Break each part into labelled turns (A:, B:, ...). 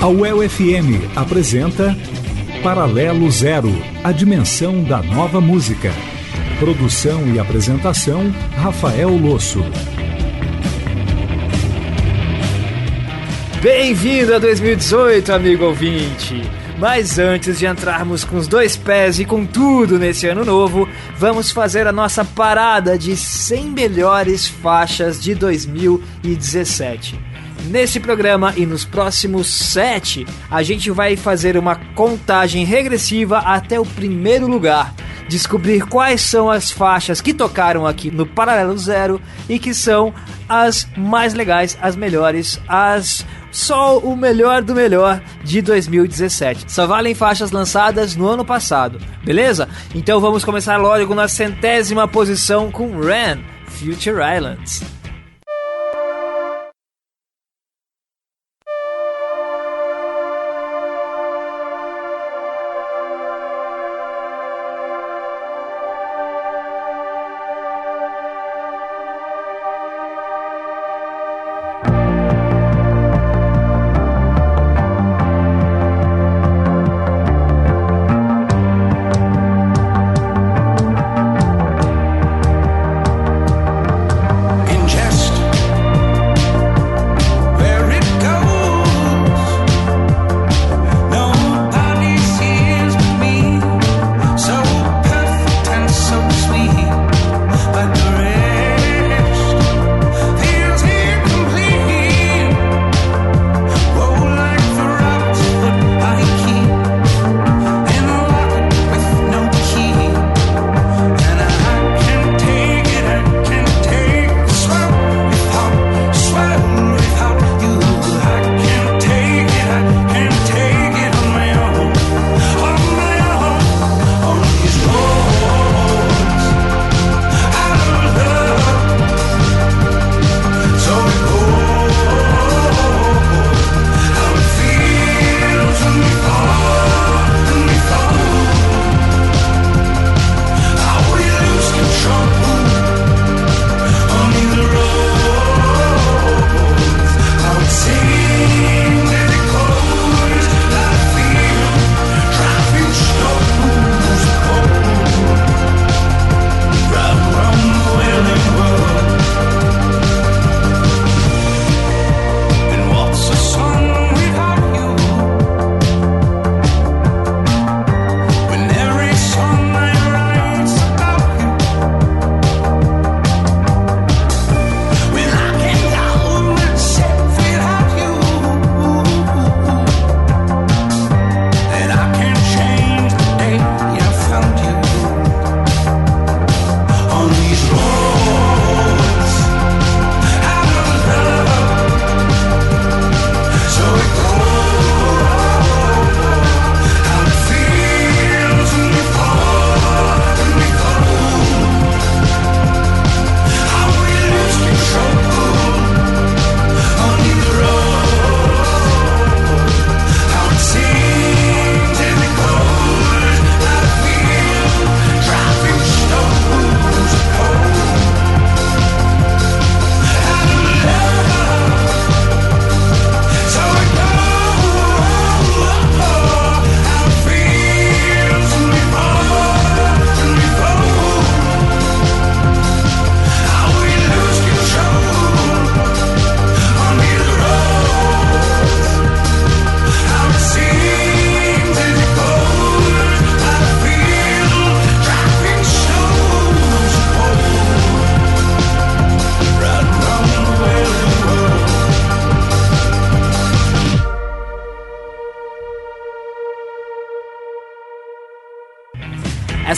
A: A UEL FM apresenta Paralelo Zero, a dimensão da nova música. Produção e apresentação, Rafael Losso.
B: Bem-vindo a 2018, amigo ouvinte! Mas antes de entrarmos com os dois pés e com tudo nesse ano novo, vamos fazer a nossa parada de 100 melhores faixas de 2017. Nesse programa e nos próximos sete, a gente vai fazer uma contagem regressiva até o primeiro lugar. Descobrir quais são as faixas que tocaram aqui no Paralelo Zero e que são as mais legais, as melhores, as só o melhor do melhor de 2017. Só valem faixas lançadas no ano passado, beleza? Então vamos começar logo na centésima posição com Ran, Future Islands.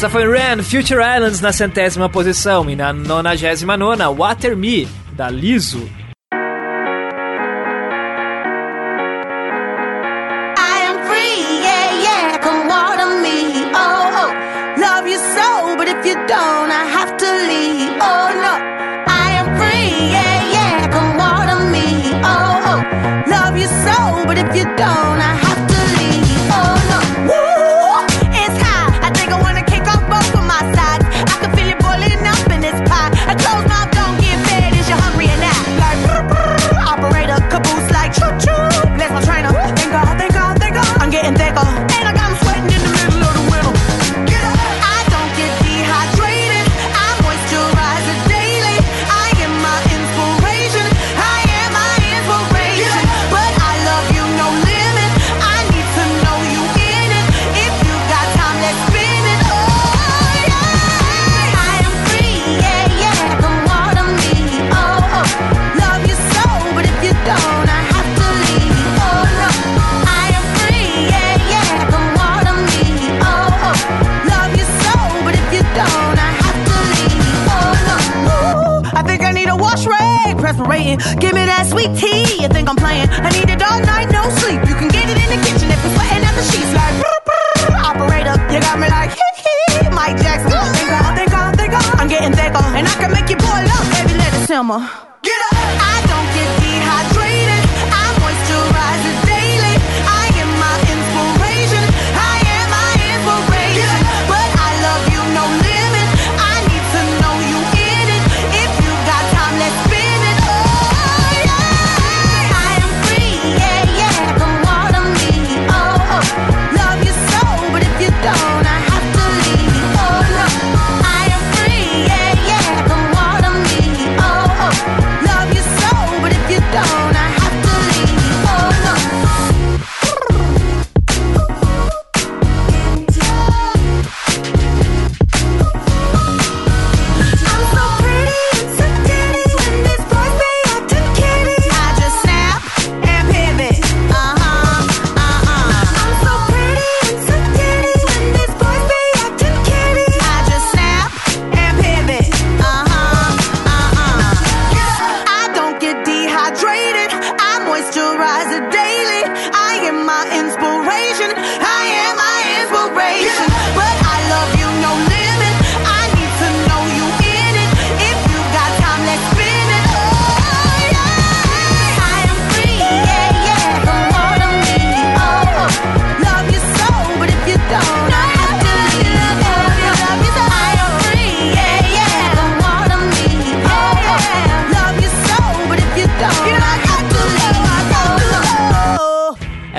B: Essa foi Ran, Future Islands na centésima posição e na nonagésima nona, Water Me, da Liso.
C: 吗？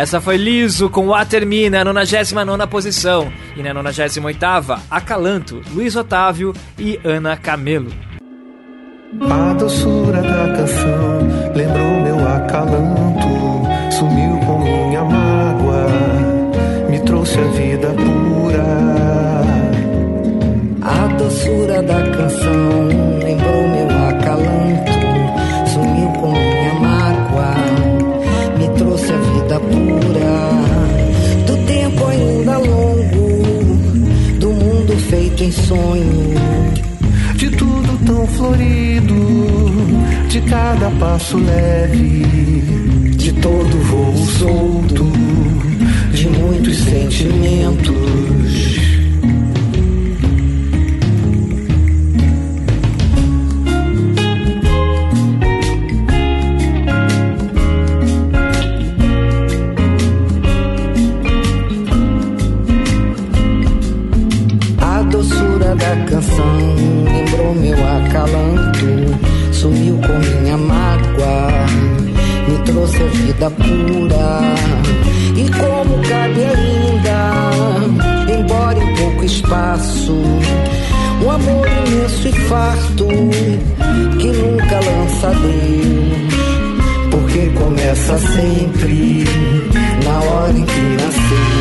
D: Essa foi Liso com Waterme na 99 posição. E na 98, Acalanto, Luiz Otávio e Ana Camelo.
E: A doçura da canção lembrou meu acalanto, sumiu com minha mágoa, me trouxe a vida pura.
F: A doçura da canção lembrou meu sonho.
E: De tudo tão florido, de cada passo leve,
F: De todo voo solto, de muitos sentimentos. Da canção lembrou meu acalanto, sumiu com minha mágoa, me trouxe a vida pura. E como cabe ainda, embora em pouco espaço, um amor imenso e farto que nunca lança Deus, porque começa sempre na hora em que nasceu.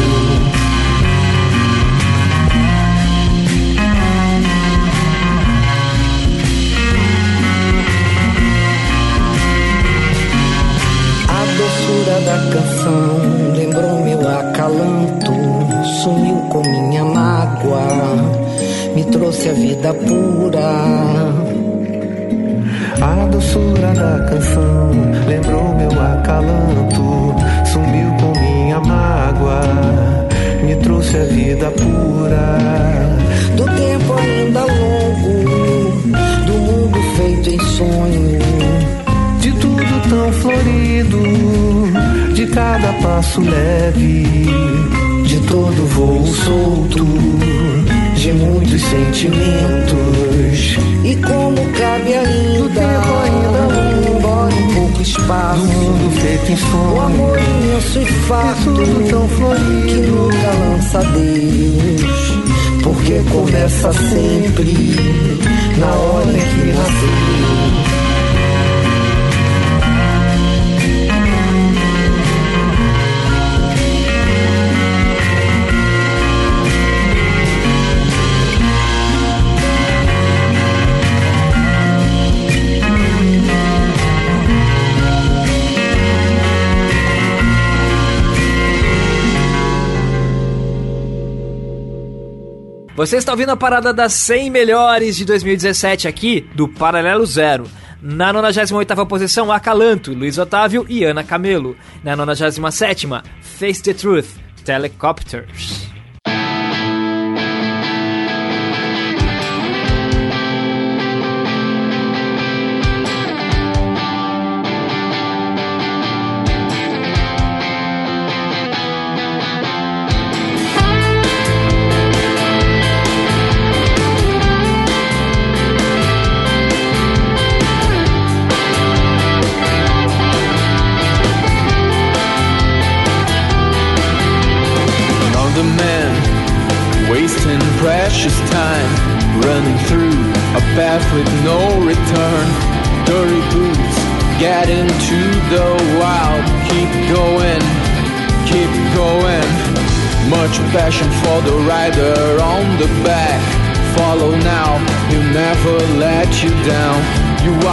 F: A vida pura.
E: A doçura da canção lembrou meu acalanto, sumiu com minha mágoa, me trouxe a vida pura.
F: Do tempo ainda longo, do mundo feito em sonho.
E: De tudo tão florido, de cada passo leve,
F: De todo voo solto, de muitos sentimentos. E como cabe ainda,
E: tempo ainda
F: embora em pouco espaço,
E: do mundo feito em
F: o
E: sonho.
F: amor imenso e farto,
E: tudo tão florido.
F: que nunca lança Deus, porque começa sempre na hora em que nasceu.
D: Você está ouvindo a parada das 100 melhores de 2017 aqui do Paralelo Zero. Na 98ª posição, Acalanto, Luiz Otávio e Ana Camelo. Na 97ª, Face the Truth,
G: Helicopters.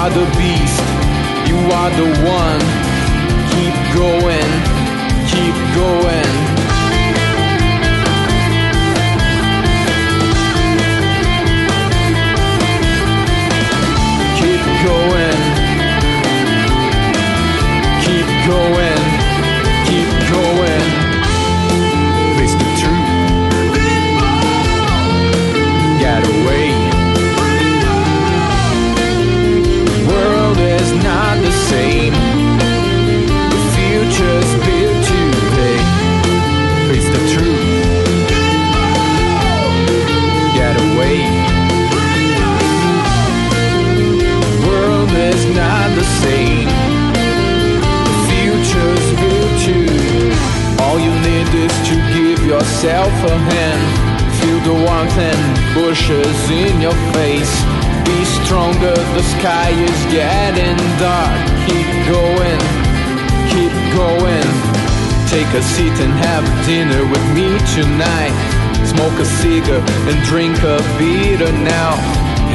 G: are the beast, you are the one. cigar and drink a beer now.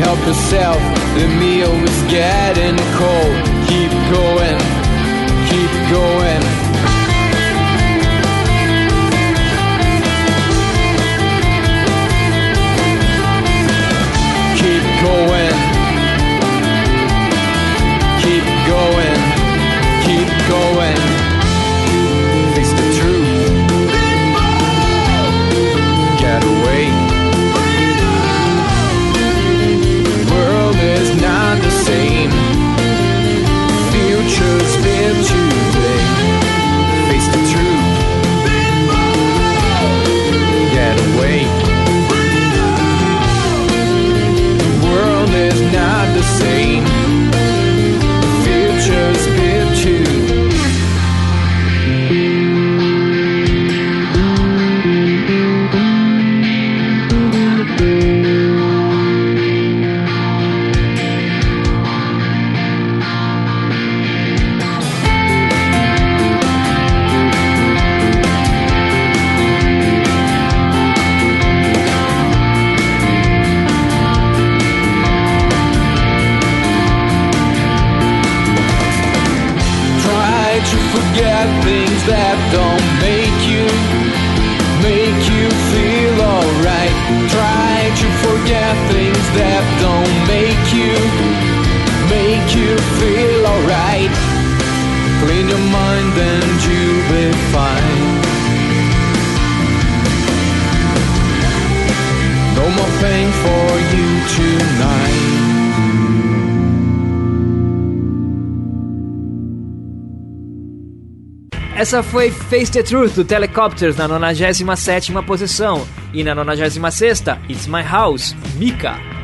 G: Help yourself, the meal is getting cold. Keep going, keep going.
D: Essa foi Face the Truth do Telecopters na 97 posição. E na 96, It's My House, Mika.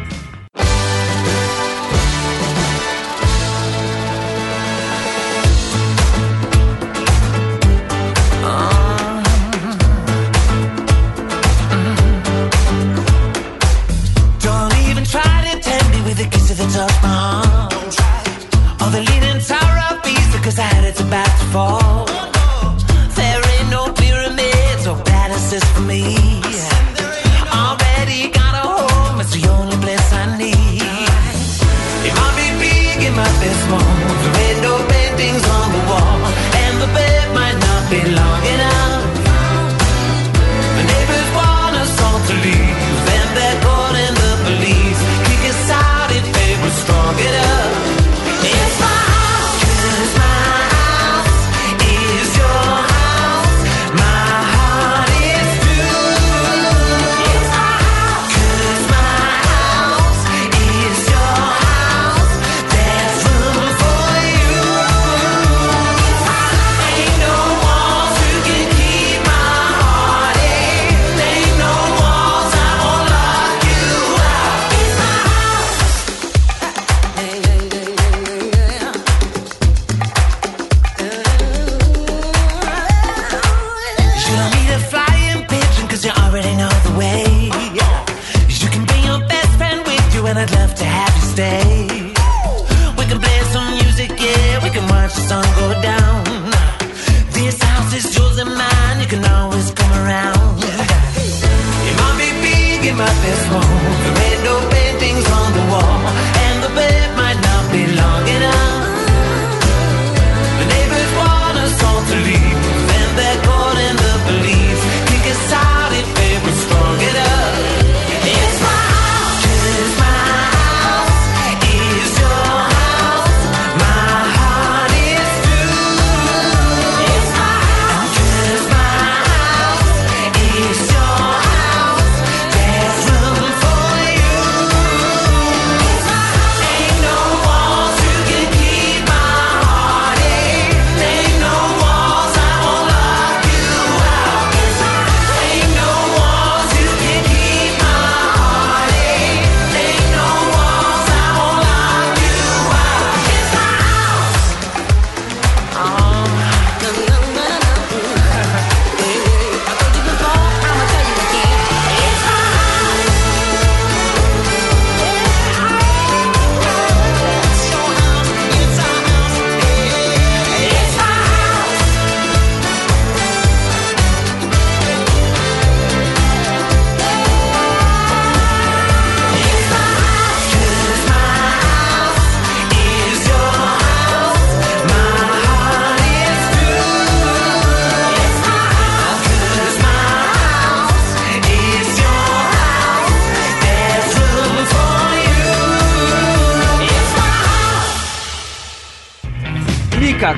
H: There ain't no paintings on the wall.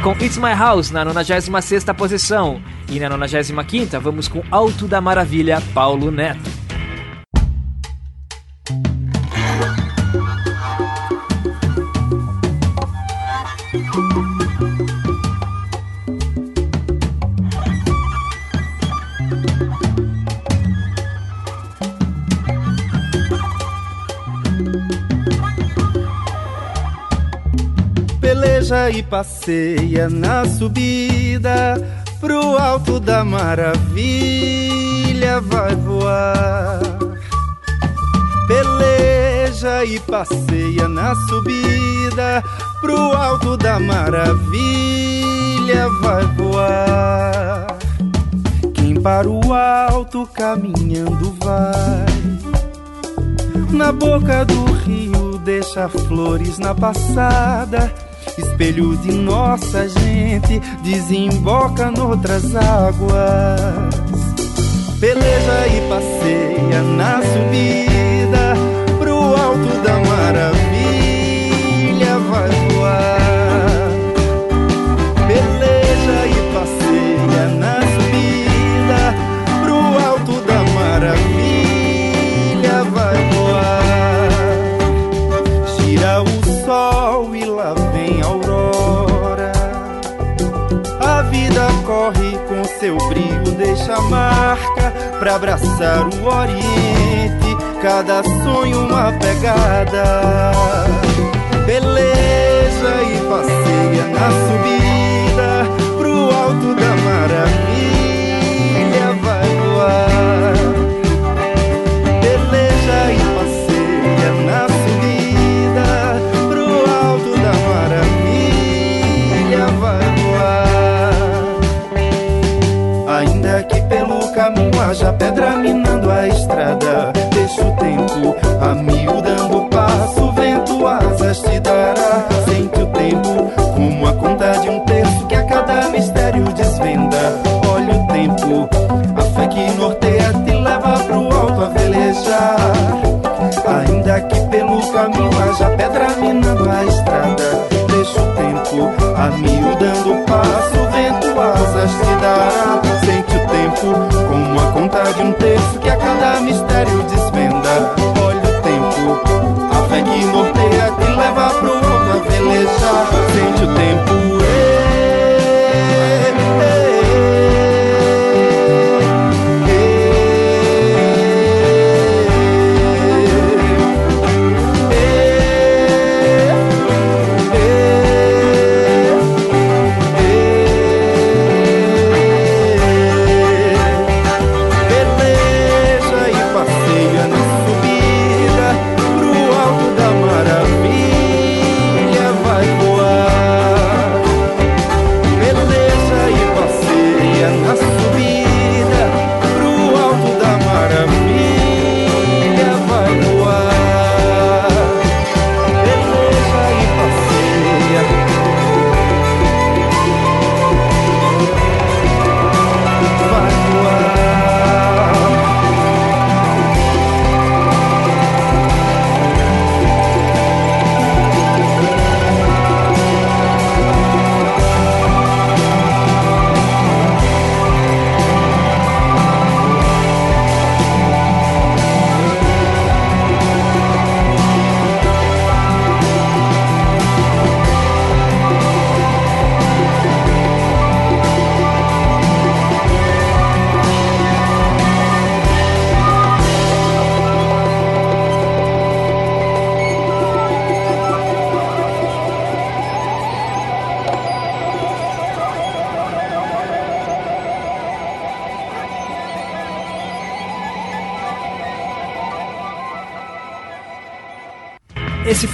D: Com It's My House na 96ª posição. E na 95ª vamos com Alto da Maravilha, Paulo Neto.
I: E passeia na subida pro alto da maravilha vai voar. Peleja e passeia na subida pro alto da maravilha vai voar. Quem para o alto caminhando vai. Na boca do rio deixa flores na passada. Espelho de nossa gente desemboca noutras águas. Peleja e passeia na subida pro alto da maravilha seu brilho, deixa marca pra abraçar o oriente. Cada sonho uma pegada. Beleza e passeia na subida pro alto da maravilha vai voar. Haja pedra minando a estrada, deixa o tempo a mil dando passo, vento asas te dará. Sente o tempo como a conta de um terço que a cada mistério desvenda. Olha o tempo, a fé que norteia te leva pro alto a velejar. Ainda que pelo caminho haja pedra minando a estrada, deixa o tempo a mil de um terço que a cada mistério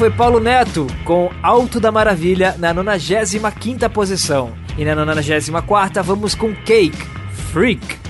J: foi Paulo Neto com Alto da Maravilha na 95ª posição. E na 94ª vamos com Cake, Freak.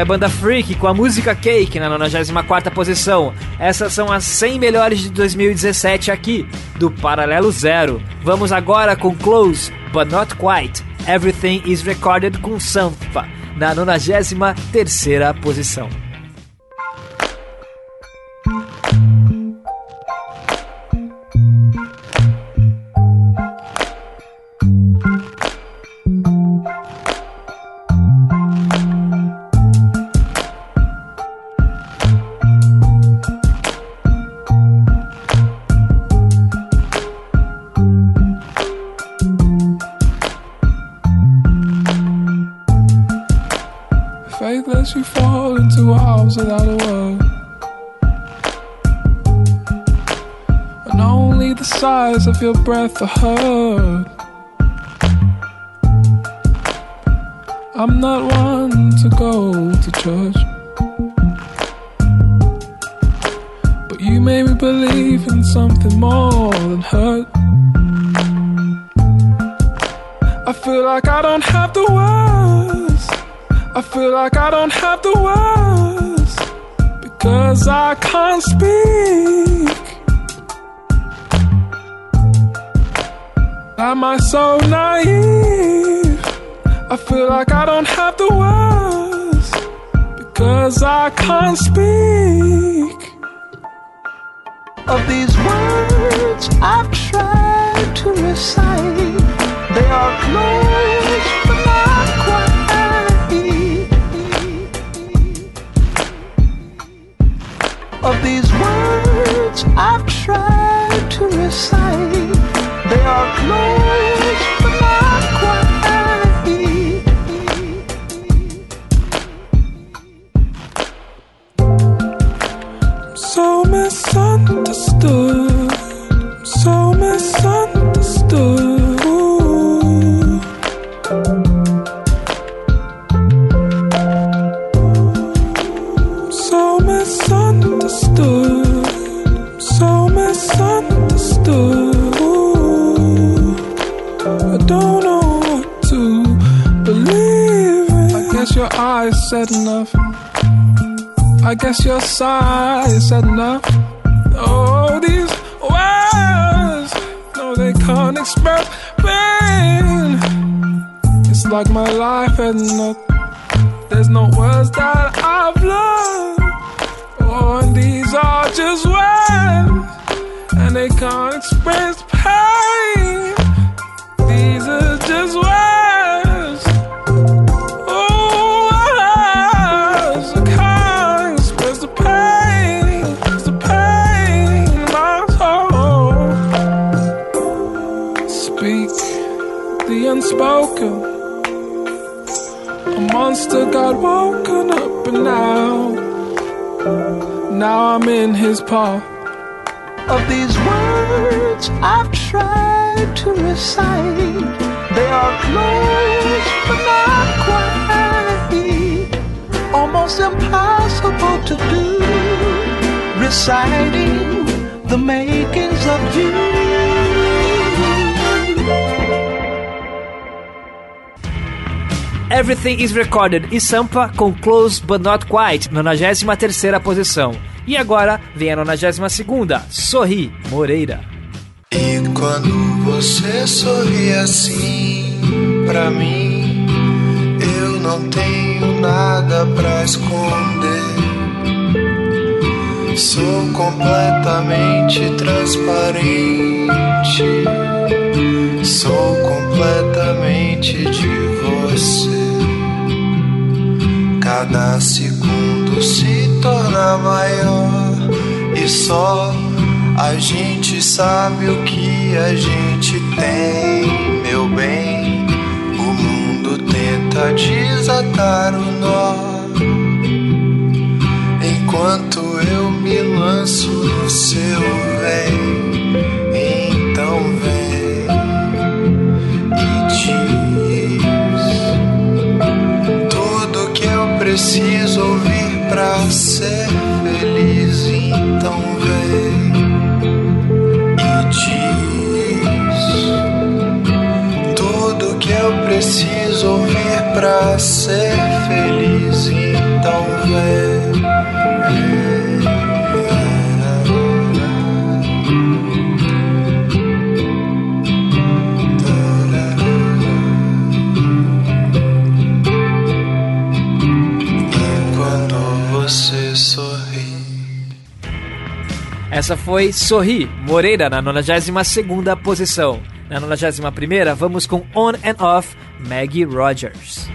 J: Foi a banda Freak com a música Cake na 94ª posição. Essas são as 100 melhores de 2017 aqui, do Paralelo Zero. Vamos agora com Close, But Not Quite. Everything is Recorded com Sanfa, na 93ª posição.
K: Your breath are heard. I'm not one to go to church. But you made me believe in something more than hurt. I feel like I don't have the words. I feel like I don't have the words because I can't speak. Am I so naive? I feel like I don't have the words because I can't speak.
L: Of these words I've tried to recite, they are close but not quite. Of these words I've tried to recite, they are close
K: guess your size said enough. Oh, these words, no, they can't express pain. It's like my life had nothing. There's no words that I've learned. Oh, and these are just words, and they can't express woken up and now, now I'm in his paw.
L: of these words I've tried to recite. They are close, but not quite. Almost impossible to do. Reciting the makings of you.
D: Everything is Recorded e Sampa com Close But Not Quite, 93ª posição. E agora vem a 92ª, Sorri, Moreira.
M: E quando você sorri assim pra mim, eu não tenho nada pra esconder. Sou completamente transparente. Sou completamente de você. Cada segundo se torna maior e só a gente sabe o que a gente tem, meu bem. O mundo tenta desatar o nó. Enquanto eu me lanço no seu vem. Ser feliz. Então vem e diz tudo que eu preciso ouvir pra ser
D: Essa foi Sorri, Moreira, na 92ª posição. Na 91ª, vamos com On and Off, Maggie Rogers.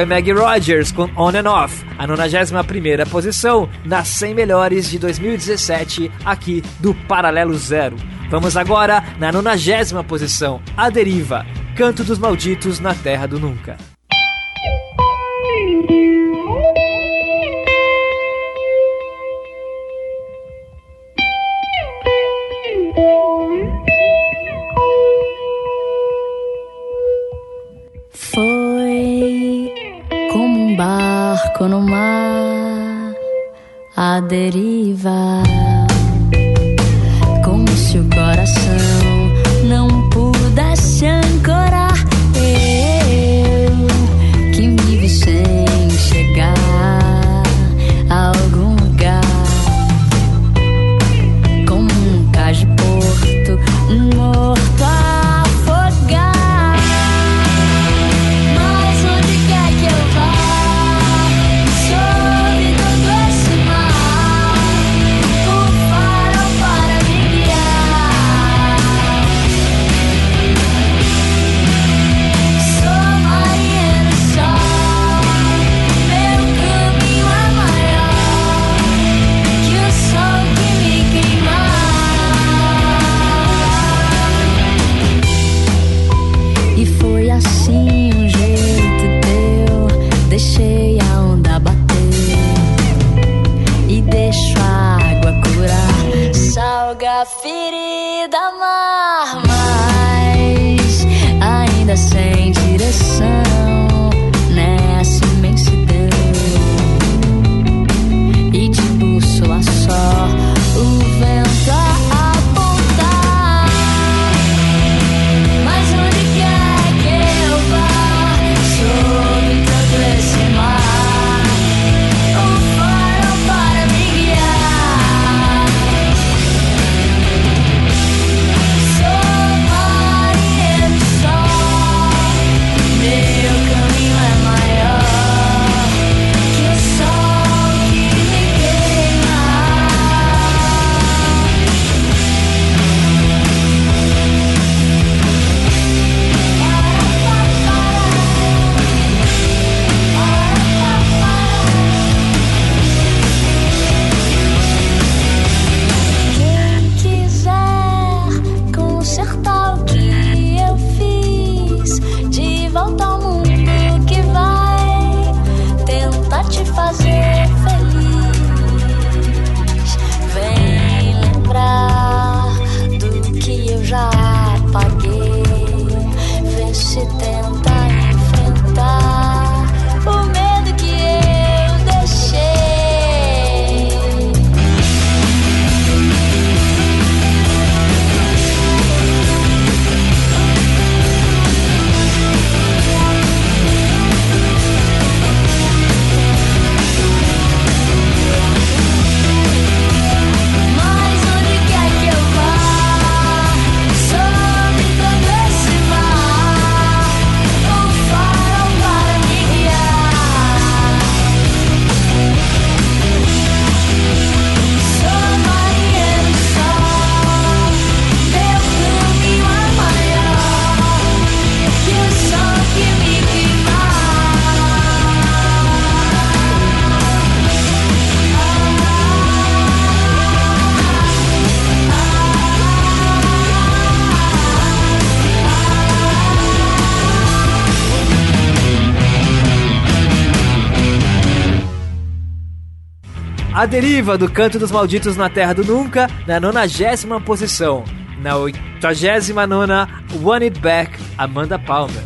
D: Foi Maggie Rogers com On and Off, a 91 posição nas 100 melhores de 2017 aqui do Paralelo Zero. Vamos agora na 90 posição, A Deriva, Canto dos Malditos na Terra do Nunca.
N: À deriva. Como se o coração A
D: Deriva do Canto dos Malditos na Terra do Nunca, na 90 posição. Na 89, One It Back, Amanda Palmer.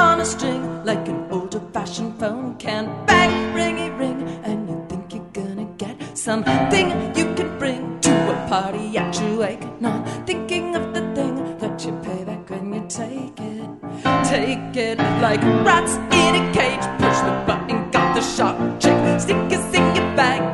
O: On a string like an fashioned phone can bang, ringy ring, and you think you're gonna get something you can bring to a party at your wake. Not thinking of the thing that you pay back when you take it. Take it like rats in a cage. Push the button, a check. Stick a stick it back.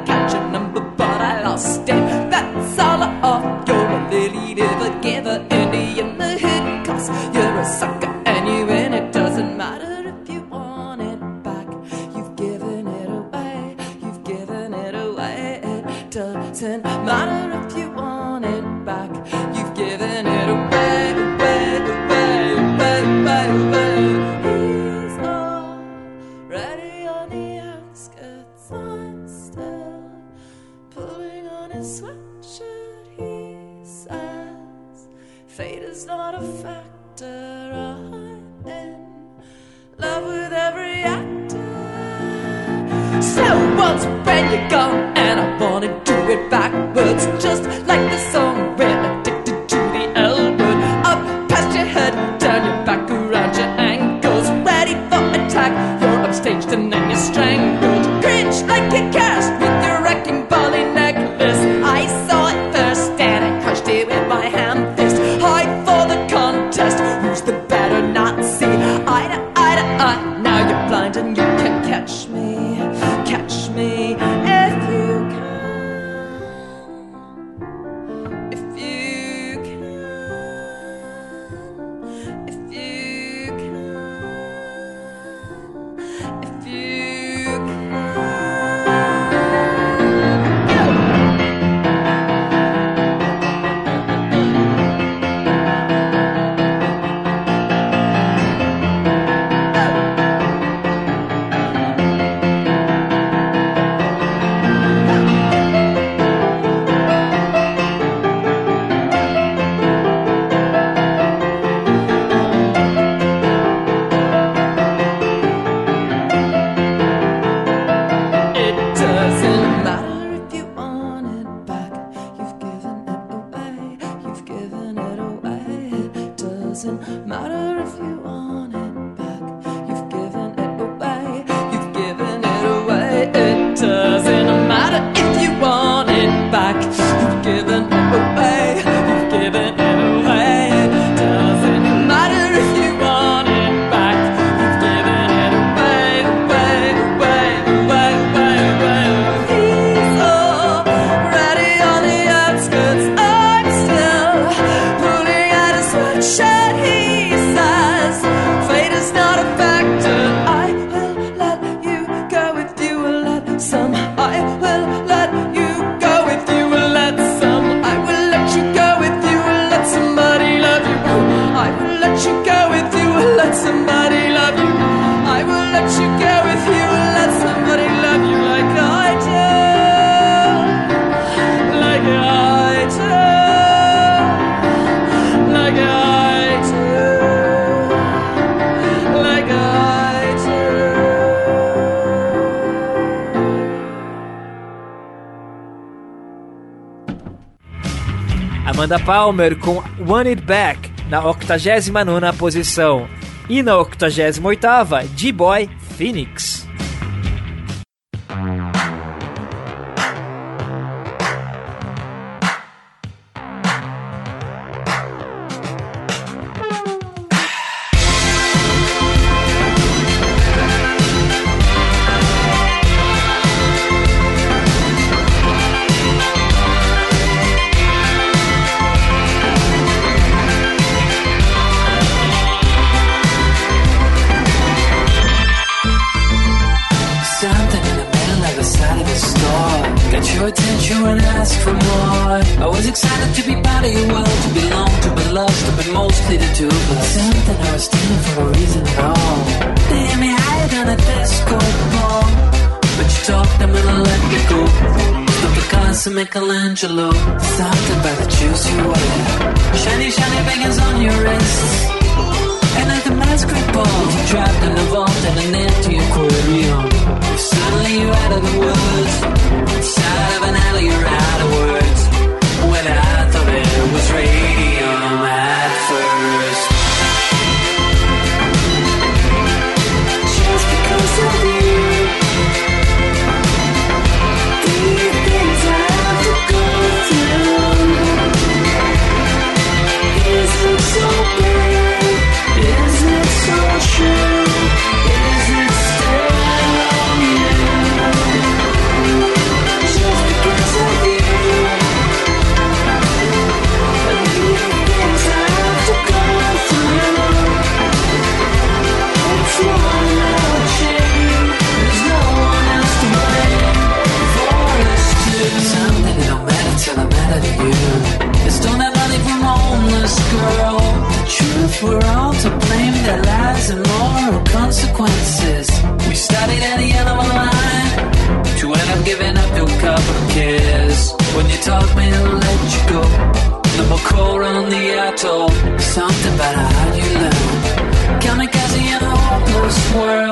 D: Summer com One It Back na 89ª posição. E na 88ª, D-Boy Phoenix.
P: Hello. We're all to blame their lies and moral consequences. We started at the end of a line to end up giving up to a couple of kids. When you taught me to let you go, no more coal on the atoll. Something about how you love. Kamikaze in a hopeless world.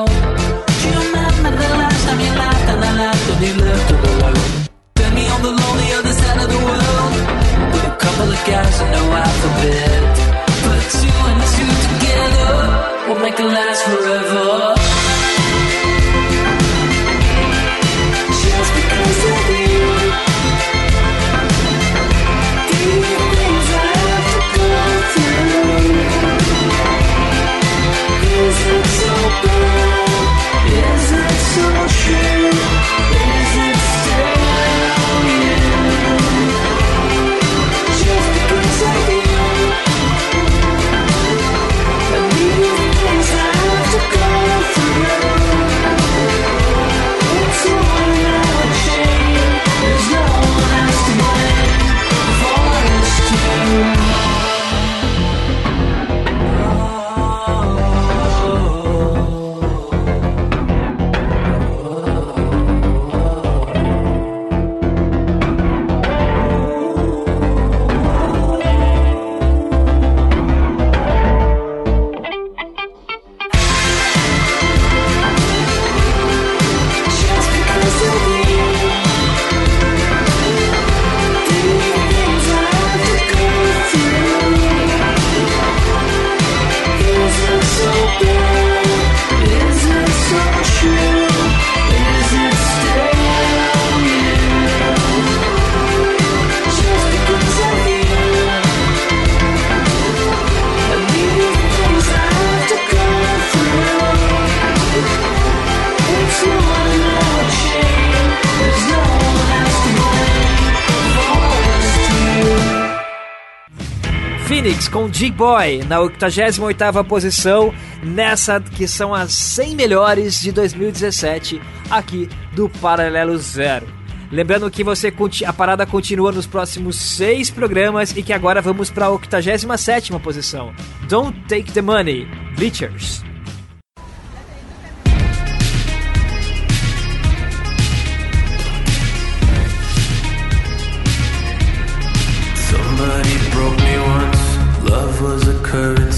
D: Com G-Boy na 88 posição nessa que são as 100 melhores de 2017 aqui do Paralelo Zero. Lembrando que você a parada continua nos próximos seis programas e que agora vamos para a 87 posição. Don't Take the Money, Bleachers.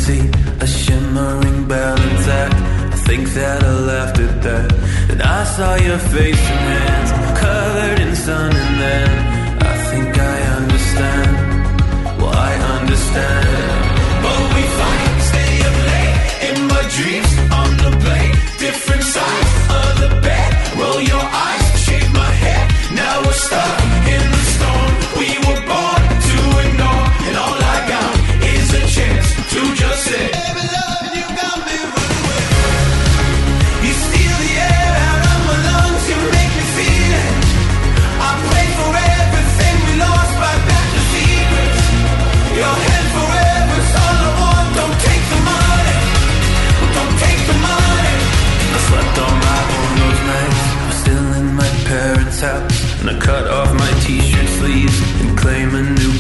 B: see a shimmering bell intact. I think that I left it there. And I saw your face and hands covered in sun, and then I think I understand. Well, I understand. But we fight, stay up late in my dreams.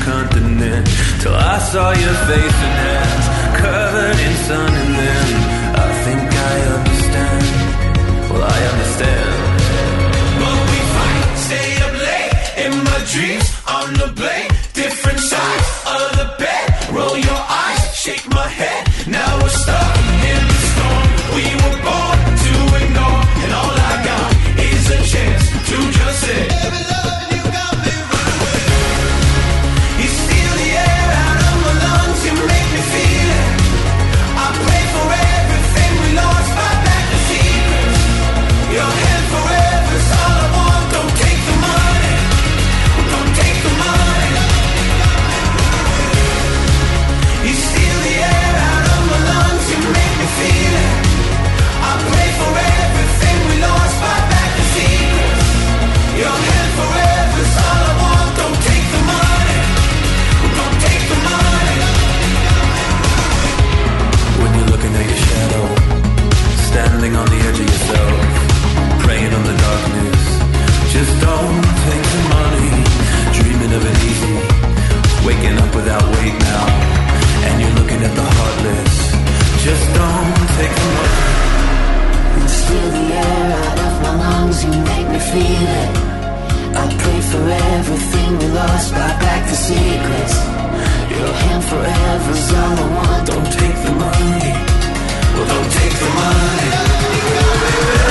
B: continent till I saw your face and hands covered in sun and then I think I understand. Well, I understand. But we fight, stay up late in my dreams on the blade, different sides of the bed. Roll your eyes, shake my head. looking at the heartless. Just don't take them away. You steal the air out of my lungs, you make me feel it. I pray for everything we lost,
P: buy back the secrets. Your hand forever's all I want. Don't take the money. Well, don't take the money.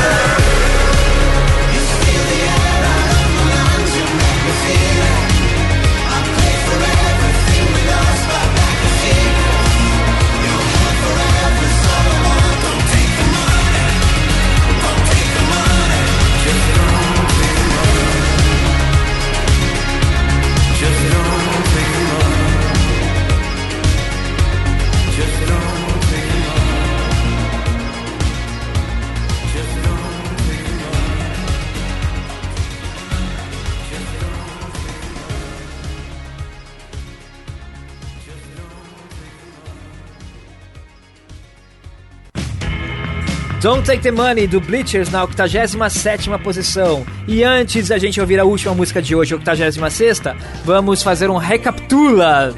D: Don't Take the Money do Bleachers na 87 posição. E antes da gente ouvir a última música de hoje, 86, vamos fazer um recapitula.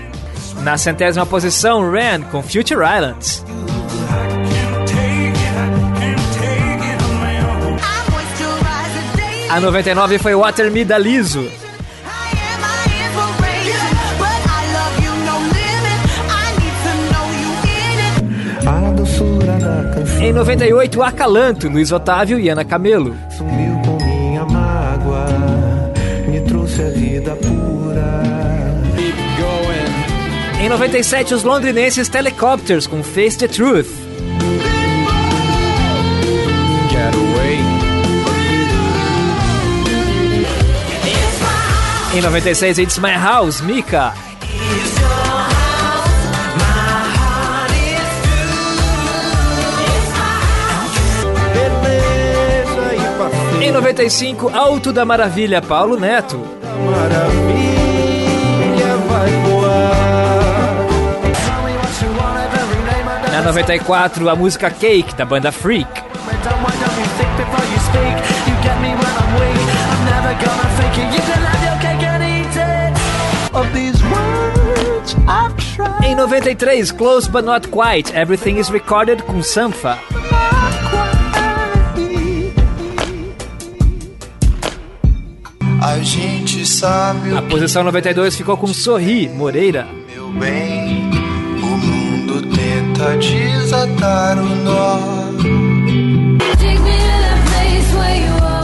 D: Na centésima posição, Ran com Future Islands. A 99 foi Water Me da Liso. Em 98, Acalanto, Luiz Otávio e Ana Camelo.
I: sumiu com minha mágoa, me trouxe a vida pura.
D: Em 97, os londrinenses Telecopters com Face the Truth.
G: Get away.
D: Em 96, It's My House, Mika. Em 95, Alto da Maravilha, Paulo Neto.
I: maravilha vai voar.
D: Na 94, a música Cake, da banda Freak. Em 93, Close But Not Quite, Everything is Recorded com Sanfa.
M: A gente sabe
D: A
M: o
D: posição 92 ficou com Sorri, Moreira.
M: meu bem. O mundo tenta desatar o nó.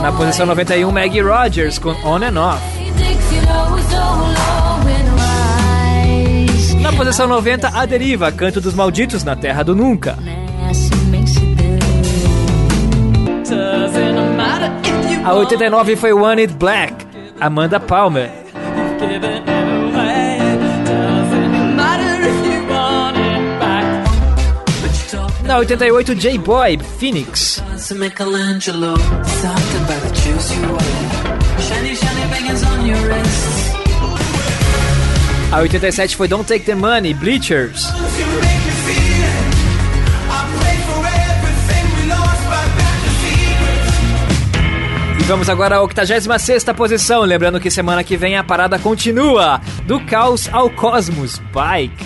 D: Na posição 91, Maggie Rogers com On and Off. Na posição 90, A Deriva, Canto dos Malditos na Terra do Nunca. A 89 foi One It Black, Amanda Palmer. Na 88, J-Boy, Phoenix. A 87 foi Don't Take the Money, Bleachers. Vamos agora à 86 posição. Lembrando que semana que vem a parada continua. Do caos ao cosmos, Bike.